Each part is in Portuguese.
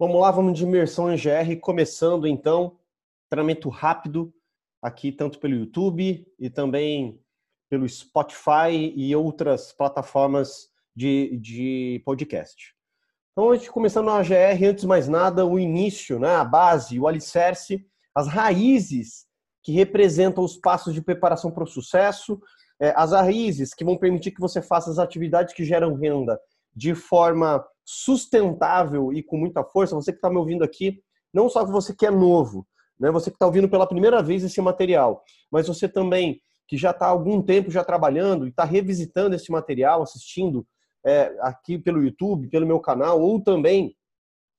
Vamos lá, vamos de imersão em GR, começando então, treinamento rápido aqui tanto pelo YouTube e também pelo Spotify e outras plataformas de, de podcast. Então, antes de começando na GR, antes de mais nada, o início, né, a base, o alicerce, as raízes que representam os passos de preparação para o sucesso, é, as raízes que vão permitir que você faça as atividades que geram renda de forma sustentável e com muita força, você que está me ouvindo aqui, não só você que é novo, né, você que está ouvindo pela primeira vez esse material, mas você também que já está há algum tempo já trabalhando e está revisitando esse material, assistindo é, aqui pelo YouTube, pelo meu canal, ou também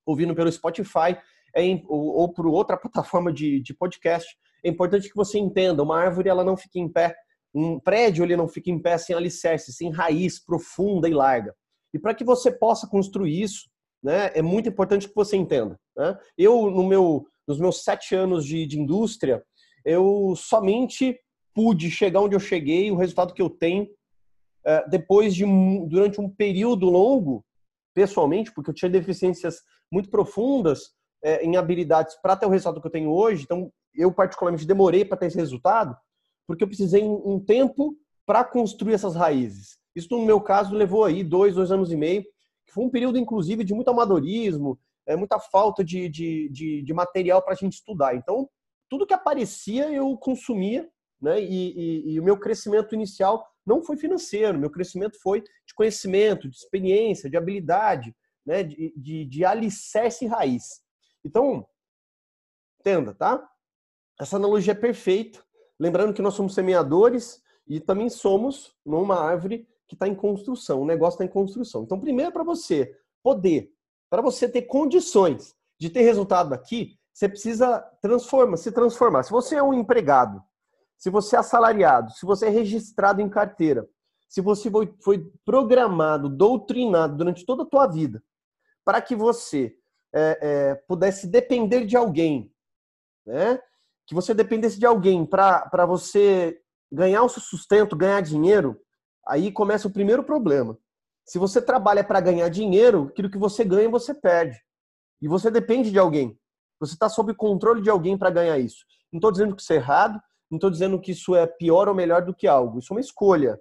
ouvindo pelo Spotify é, ou, ou por outra plataforma de, de podcast, é importante que você entenda, uma árvore ela não fica em pé, um prédio ele não fica em pé sem alicerce, sem raiz profunda e larga. E para que você possa construir isso, né, é muito importante que você entenda. Né? Eu, no meu, nos meus sete anos de, de indústria, eu somente pude chegar onde eu cheguei, o resultado que eu tenho, é, depois de durante um período longo, pessoalmente, porque eu tinha deficiências muito profundas é, em habilidades para ter o resultado que eu tenho hoje. Então, eu particularmente demorei para ter esse resultado, porque eu precisei um tempo para construir essas raízes. Isso, no meu caso, levou aí dois, dois anos e meio, que foi um período, inclusive, de muito amadorismo, é, muita falta de, de, de, de material para a gente estudar. Então, tudo que aparecia eu consumia, né? E, e, e, o meu crescimento inicial não foi financeiro, meu crescimento foi de conhecimento, de experiência, de habilidade, né? De, de, de alicerce e raiz. Então, entenda, tá? Essa analogia é perfeita. Lembrando que nós somos semeadores e também somos numa árvore que está em construção, o negócio está em construção. Então, primeiro, para você poder, para você ter condições de ter resultado aqui, você precisa transformar, se transformar. Se você é um empregado, se você é assalariado, se você é registrado em carteira, se você foi, foi programado, doutrinado durante toda a tua vida para que você é, é, pudesse depender de alguém, né? que você dependesse de alguém para você ganhar o seu sustento, ganhar dinheiro, Aí começa o primeiro problema. Se você trabalha para ganhar dinheiro, aquilo que você ganha, você perde. E você depende de alguém. Você está sob controle de alguém para ganhar isso. Não estou dizendo que isso é errado, não estou dizendo que isso é pior ou melhor do que algo. Isso é uma escolha.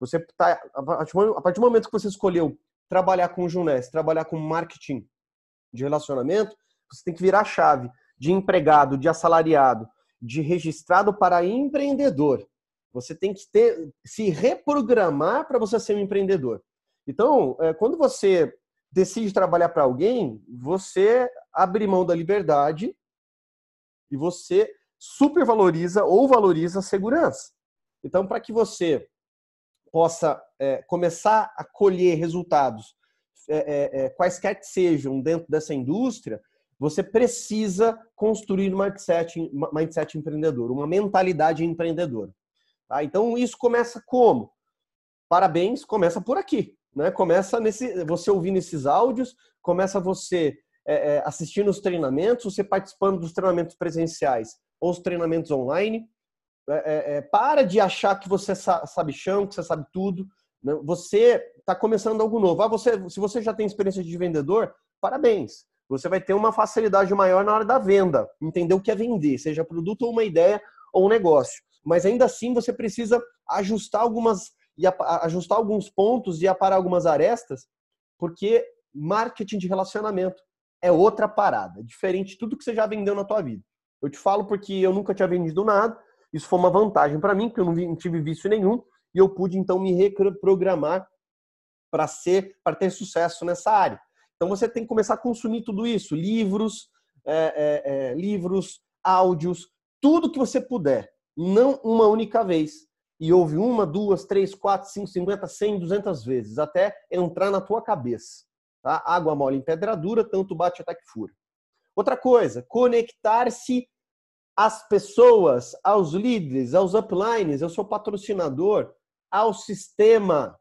Você tá, a partir do momento que você escolheu trabalhar com o Junés, trabalhar com marketing de relacionamento, você tem que virar a chave de empregado, de assalariado, de registrado para empreendedor. Você tem que ter, se reprogramar para você ser um empreendedor. Então, é, quando você decide trabalhar para alguém, você abre mão da liberdade e você supervaloriza ou valoriza a segurança. Então, para que você possa é, começar a colher resultados, é, é, é, quaisquer que sejam dentro dessa indústria, você precisa construir um mindset, mindset empreendedor, uma mentalidade empreendedora. Tá? Então isso começa como? Parabéns, começa por aqui. Né? Começa nesse, você ouvindo esses áudios, começa você é, é, assistindo os treinamentos, você participando dos treinamentos presenciais ou os treinamentos online. É, é, é para de achar que você sabe chão, que você sabe tudo. Né? Você está começando algo novo. Ah, você, se você já tem experiência de vendedor, parabéns. Você vai ter uma facilidade maior na hora da venda, entender o que é vender, seja produto ou uma ideia ou um negócio mas ainda assim você precisa ajustar algumas e ajustar alguns pontos e aparar algumas arestas, porque marketing de relacionamento é outra parada, diferente de tudo que você já vendeu na tua vida. Eu te falo porque eu nunca tinha vendido nada, isso foi uma vantagem para mim, porque eu não tive vício nenhum, e eu pude então me reprogramar para ser, para ter sucesso nessa área. Então você tem que começar a consumir tudo isso, livros, é, é, é, livros, áudios, tudo que você puder não uma única vez. E ouve uma, duas, três, quatro, cinco, cinquenta, cem, duzentas vezes, até entrar na tua cabeça. Tá? Água mole em pedra dura, tanto bate até que fura. Outra coisa, conectar-se às pessoas, aos líderes, aos uplines, ao seu patrocinador, ao sistema.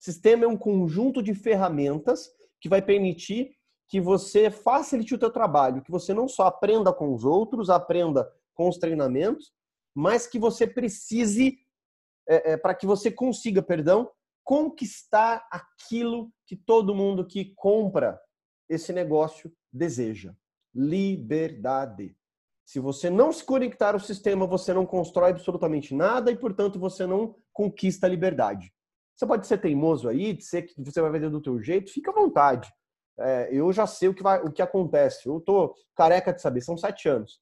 Sistema é um conjunto de ferramentas que vai permitir que você facilite o teu trabalho, que você não só aprenda com os outros, aprenda com os treinamentos, mas que você precise, é, é, para que você consiga, perdão, conquistar aquilo que todo mundo que compra esse negócio deseja? Liberdade. Se você não se conectar ao sistema, você não constrói absolutamente nada e, portanto, você não conquista a liberdade. Você pode ser teimoso aí, dizer que você vai vender do teu jeito, fica à vontade. É, eu já sei o que, vai, o que acontece. Eu tô careca de saber, são sete anos.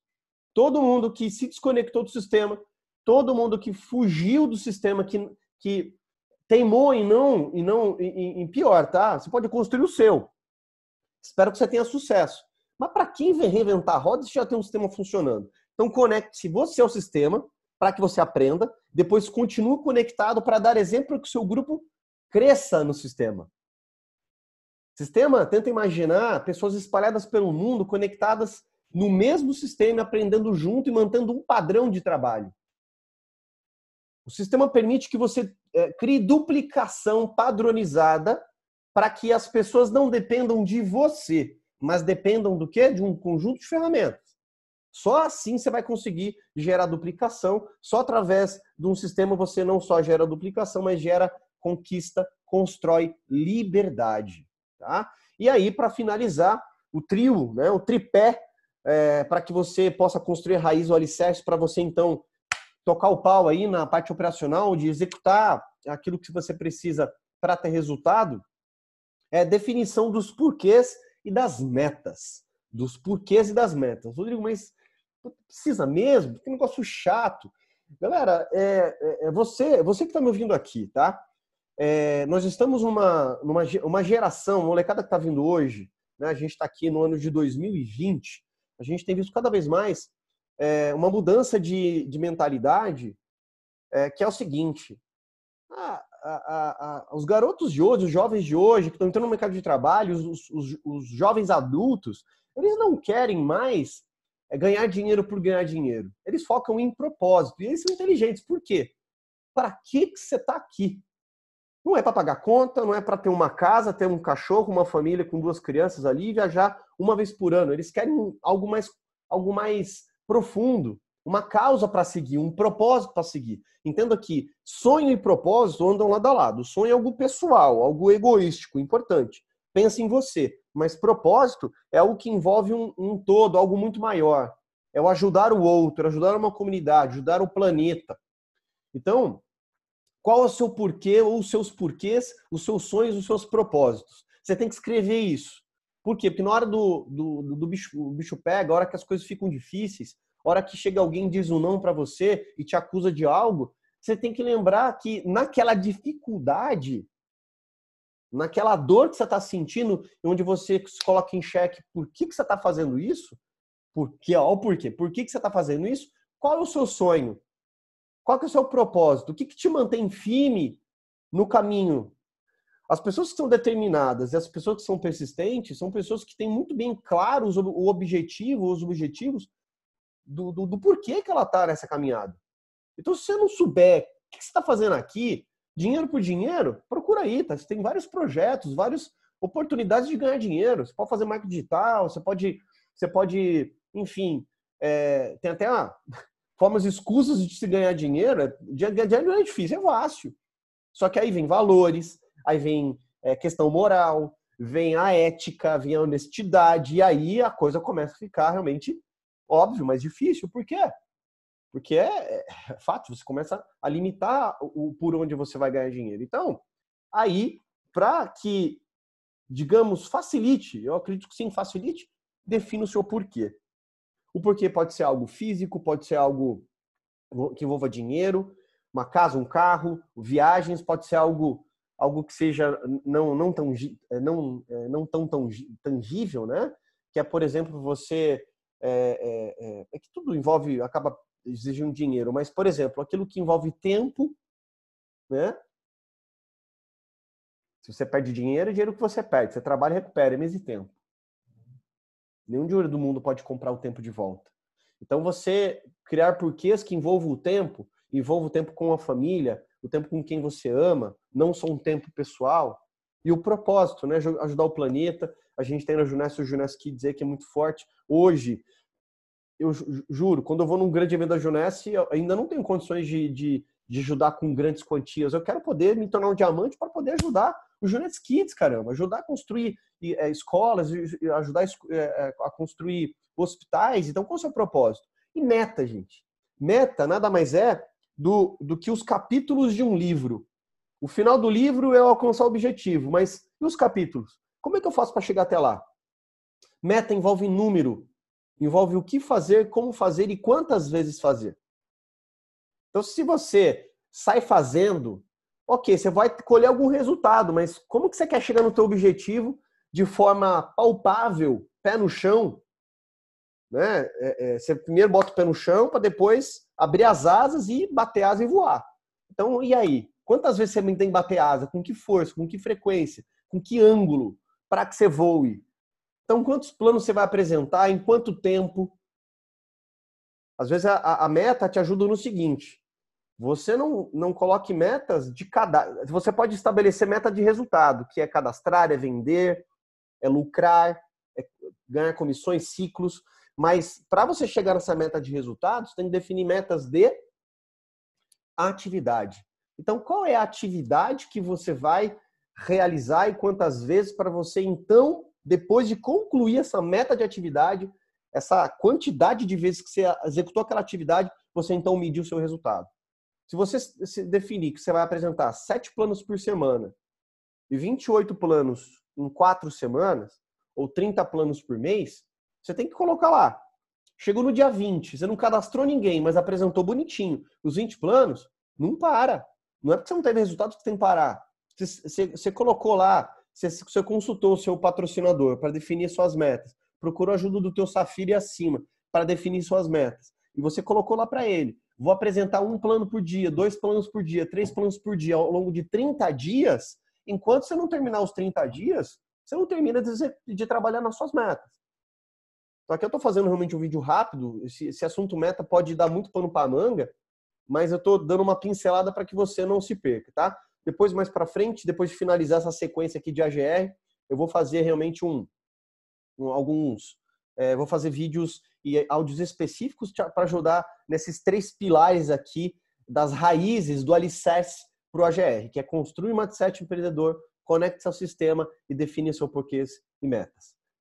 Todo mundo que se desconectou do sistema, todo mundo que fugiu do sistema, que, que teimou em não, em não, em, em pior, tá? Você pode construir o seu. Espero que você tenha sucesso. Mas para quem reinventar a roda, você já tem um sistema funcionando. Então conecte-se você ao sistema para que você aprenda, depois continue conectado para dar exemplo que o seu grupo cresça no sistema. Sistema, tenta imaginar pessoas espalhadas pelo mundo, conectadas no mesmo sistema, aprendendo junto e mantendo um padrão de trabalho. O sistema permite que você é, crie duplicação padronizada para que as pessoas não dependam de você, mas dependam do quê? De um conjunto de ferramentas. Só assim você vai conseguir gerar duplicação. Só através de um sistema você não só gera duplicação, mas gera conquista, constrói liberdade. Tá? E aí, para finalizar, o trio, né, o tripé, é, para que você possa construir raiz ou alicerce, para você então tocar o pau aí na parte operacional, de executar aquilo que você precisa para ter resultado, é definição dos porquês e das metas. Dos porquês e das metas. Rodrigo, mas precisa mesmo? Que negócio chato. Galera, é, é, é você, você que está me ouvindo aqui, tá? É, nós estamos numa, numa uma geração, molecada que está vindo hoje, né? a gente está aqui no ano de 2020, a gente tem visto cada vez mais é, uma mudança de, de mentalidade, é, que é o seguinte: a, a, a, os garotos de hoje, os jovens de hoje, que estão entrando no mercado de trabalho, os, os, os jovens adultos, eles não querem mais é, ganhar dinheiro por ganhar dinheiro. Eles focam em propósito. E eles são inteligentes. Por quê? Para que, que você está aqui? Não é para pagar conta, não é para ter uma casa, ter um cachorro, uma família com duas crianças ali e viajar uma vez por ano. Eles querem algo mais, algo mais profundo, uma causa para seguir, um propósito para seguir. Entenda que sonho e propósito andam lado a lado. O sonho é algo pessoal, algo egoístico, importante. Pensa em você. Mas propósito é algo que envolve um, um todo, algo muito maior. É o ajudar o outro, ajudar uma comunidade, ajudar o planeta. Então, qual é o seu porquê ou os seus porquês, os seus sonhos, os seus propósitos? Você tem que escrever isso. Por quê? Porque na hora do, do, do bicho, bicho pega, a hora que as coisas ficam difíceis, a hora que chega alguém diz um não para você e te acusa de algo, você tem que lembrar que naquela dificuldade, naquela dor que você está sentindo, onde você se coloca em xeque por que, que você está fazendo isso, por quê? O porquê. Por que, que você está fazendo isso? Qual é o seu sonho? Qual é o seu propósito? O que, que te mantém firme no caminho as pessoas que são determinadas e as pessoas que são persistentes são pessoas que têm muito bem claros o objetivo, os objetivos do, do, do porquê que ela está nessa caminhada. Então, se você não souber o que você está fazendo aqui, dinheiro por dinheiro, procura aí, tá? Você tem vários projetos, várias oportunidades de ganhar dinheiro. Você pode fazer marketing digital, você pode, você pode, enfim, é, tem até ah, formas escusas de se ganhar dinheiro. Ganhar dinheiro não é difícil, é fácil. Só que aí vem valores, aí vem é, questão moral, vem a ética, vem a honestidade, e aí a coisa começa a ficar realmente óbvio, mais difícil. Por quê? Porque é, é, fato, você começa a limitar o por onde você vai ganhar dinheiro. Então, aí, para que, digamos, facilite, eu acredito que sim, facilite, defina o seu porquê. O porquê pode ser algo físico, pode ser algo que envolva dinheiro, uma casa, um carro, viagens, pode ser algo algo que seja não não tão é, não é, não tão, tão tangível, né? Que é, por exemplo, você é, é, é, é, que tudo envolve acaba exigindo dinheiro, mas por exemplo, aquilo que envolve tempo, né? Se você perde dinheiro, é dinheiro que você perde. Você trabalha e recupera, é mês e tempo. Nenhum dinheiro do mundo pode comprar o tempo de volta. Então, você criar porquês que envolvam o tempo, envolva o tempo com a família, o tempo com quem você ama, não só um tempo pessoal. E o propósito, né? Ajudar o planeta. A gente tem na Juness o Juness que dizer que é muito forte. Hoje, eu juro, quando eu vou num grande evento da Juness, eu ainda não tenho condições de, de, de ajudar com grandes quantias. Eu quero poder me tornar um diamante para poder ajudar o Junet Kids, caramba, ajudar a construir é, escolas, ajudar é, a construir hospitais. Então, qual é o seu propósito? E meta, gente. Meta nada mais é do, do que os capítulos de um livro. O final do livro é alcançar o objetivo, mas e os capítulos? Como é que eu faço para chegar até lá? Meta envolve número, envolve o que fazer, como fazer e quantas vezes fazer. Então, se você sai fazendo, ok, você vai colher algum resultado, mas como que você quer chegar no teu objetivo de forma palpável, pé no chão? Né? É, é, você primeiro bota o pé no chão para depois abrir as asas e bater asa e voar. Então, e aí? Quantas vezes você tem que bater asa? Com que força? Com que frequência? Com que ângulo? Para que você voe? Então, quantos planos você vai apresentar? Em quanto tempo? Às vezes a, a meta te ajuda no seguinte: você não, não coloque metas de cada. Você pode estabelecer meta de resultado, que é cadastrar, é vender, é lucrar, é ganhar comissões, ciclos. Mas para você chegar nessa meta de resultados, tem que definir metas de atividade. Então, qual é a atividade que você vai realizar e quantas vezes para você então depois de concluir essa meta de atividade, essa quantidade de vezes que você executou aquela atividade, você então medir o seu resultado. Se você definir que você vai apresentar sete planos por semana e 28 planos em quatro semanas, ou 30 planos por mês, você tem que colocar lá. Chegou no dia 20, você não cadastrou ninguém, mas apresentou bonitinho os 20 planos, não para. Não é porque você não teve resultado que tem que parar. Você, você, você colocou lá você, você consultou o seu patrocinador para definir suas metas, procurou ajuda do teu Safira acima para definir suas metas, e você colocou lá para ele, vou apresentar um plano por dia, dois planos por dia, três planos por dia ao longo de 30 dias, enquanto você não terminar os 30 dias, você não termina de, de trabalhar nas suas metas. Então aqui eu estou fazendo realmente um vídeo rápido, esse, esse assunto meta pode dar muito pano para manga, mas eu estou dando uma pincelada para que você não se perca, tá? Depois, mais para frente, depois de finalizar essa sequência aqui de AGR, eu vou fazer realmente um, um alguns, é, vou fazer vídeos e áudios específicos para ajudar nesses três pilares aqui das raízes do alicerce para o AGR, que é construir um mindset empreendedor, conecte ao sistema e define seu porquês e metas.